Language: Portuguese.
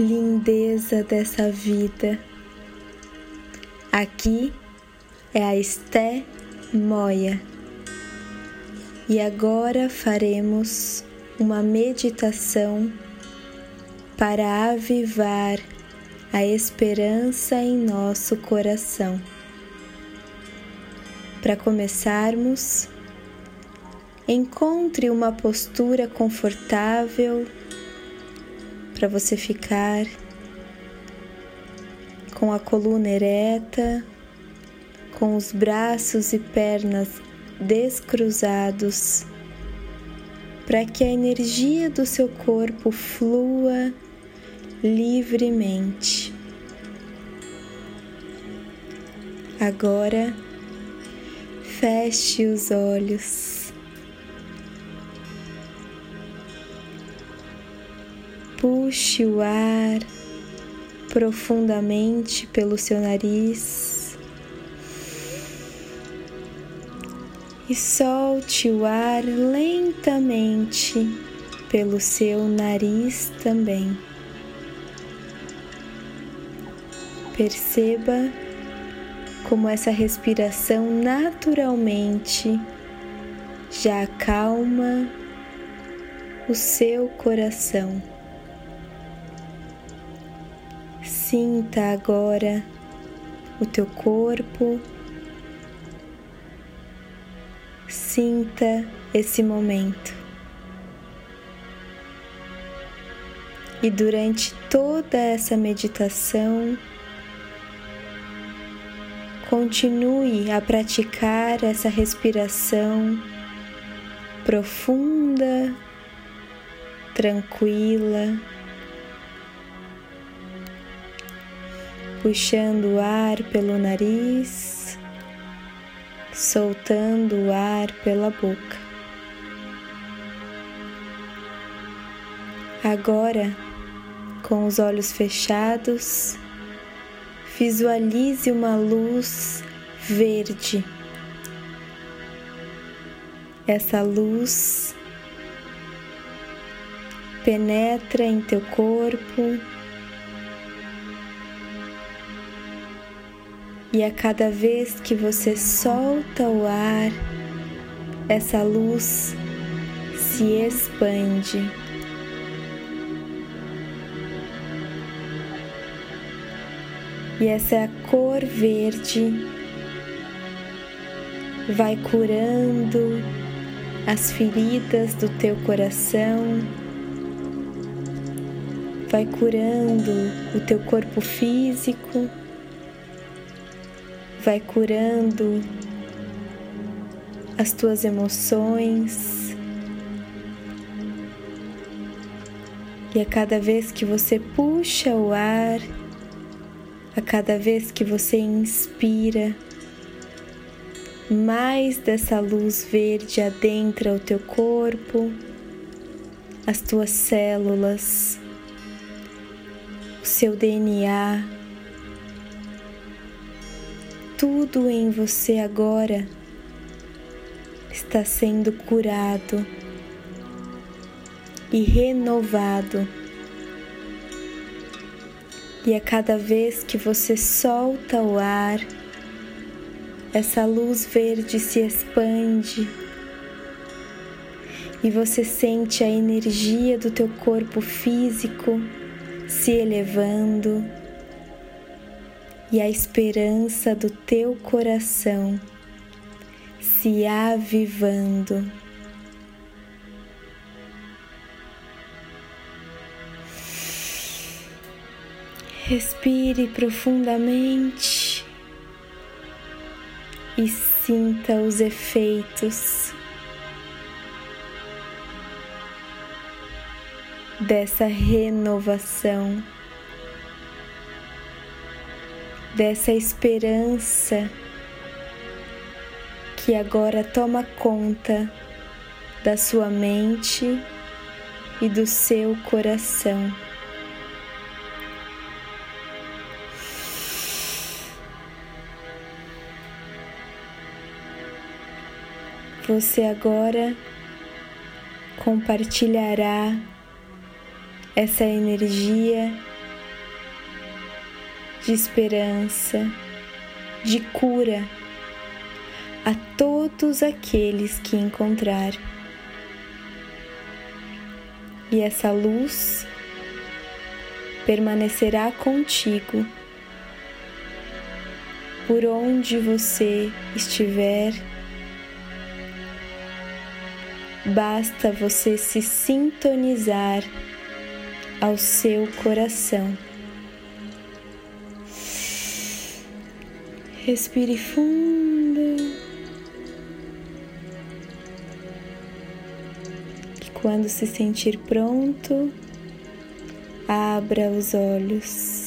lindeza dessa vida. Aqui é a Esté Moia. E agora faremos uma meditação para avivar a esperança em nosso coração. Para começarmos, encontre uma postura confortável para você ficar com a coluna ereta, com os braços e pernas descruzados, para que a energia do seu corpo flua livremente. Agora, feche os olhos. Puxe o ar profundamente pelo seu nariz e solte o ar lentamente pelo seu nariz também. Perceba como essa respiração naturalmente já acalma o seu coração. Sinta agora o teu corpo, sinta esse momento. E durante toda essa meditação, continue a praticar essa respiração profunda, tranquila puxando o ar pelo nariz, soltando o ar pela boca. Agora, com os olhos fechados, visualize uma luz verde. Essa luz penetra em teu corpo E a cada vez que você solta o ar, essa luz se expande. E essa cor verde vai curando as feridas do teu coração, vai curando o teu corpo físico vai curando as tuas emoções. E a cada vez que você puxa o ar, a cada vez que você inspira, mais dessa luz verde adentra o teu corpo, as tuas células, o seu DNA tudo em você agora está sendo curado e renovado. E a cada vez que você solta o ar, essa luz verde se expande e você sente a energia do teu corpo físico se elevando e a esperança do teu coração se avivando. Respire profundamente e sinta os efeitos dessa renovação dessa esperança que agora toma conta da sua mente e do seu coração. Você agora compartilhará essa energia de esperança, de cura a todos aqueles que encontrar. E essa luz permanecerá contigo por onde você estiver. Basta você se sintonizar ao seu coração. Respire fundo. E quando se sentir pronto, abra os olhos.